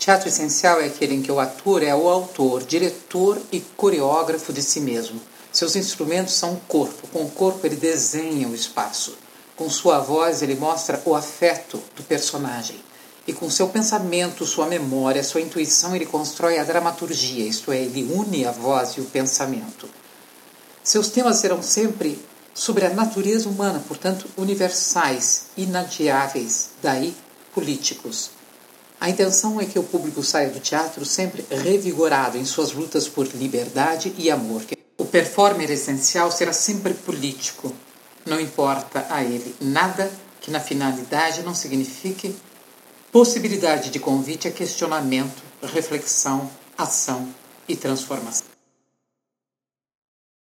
Teatro essencial é aquele em que o ator é o autor, diretor e coreógrafo de si mesmo. Seus instrumentos são o corpo. Com o corpo ele desenha o espaço. Com sua voz ele mostra o afeto do personagem. E com seu pensamento, sua memória, sua intuição, ele constrói a dramaturgia, isto é, ele une a voz e o pensamento. Seus temas serão sempre sobre a natureza humana, portanto, universais, inadiáveis, daí políticos. A intenção é que o público saia do teatro sempre revigorado em suas lutas por liberdade e amor. O performer essencial será sempre político. Não importa a ele nada que na finalidade não signifique possibilidade de convite a questionamento, reflexão, ação e transformação.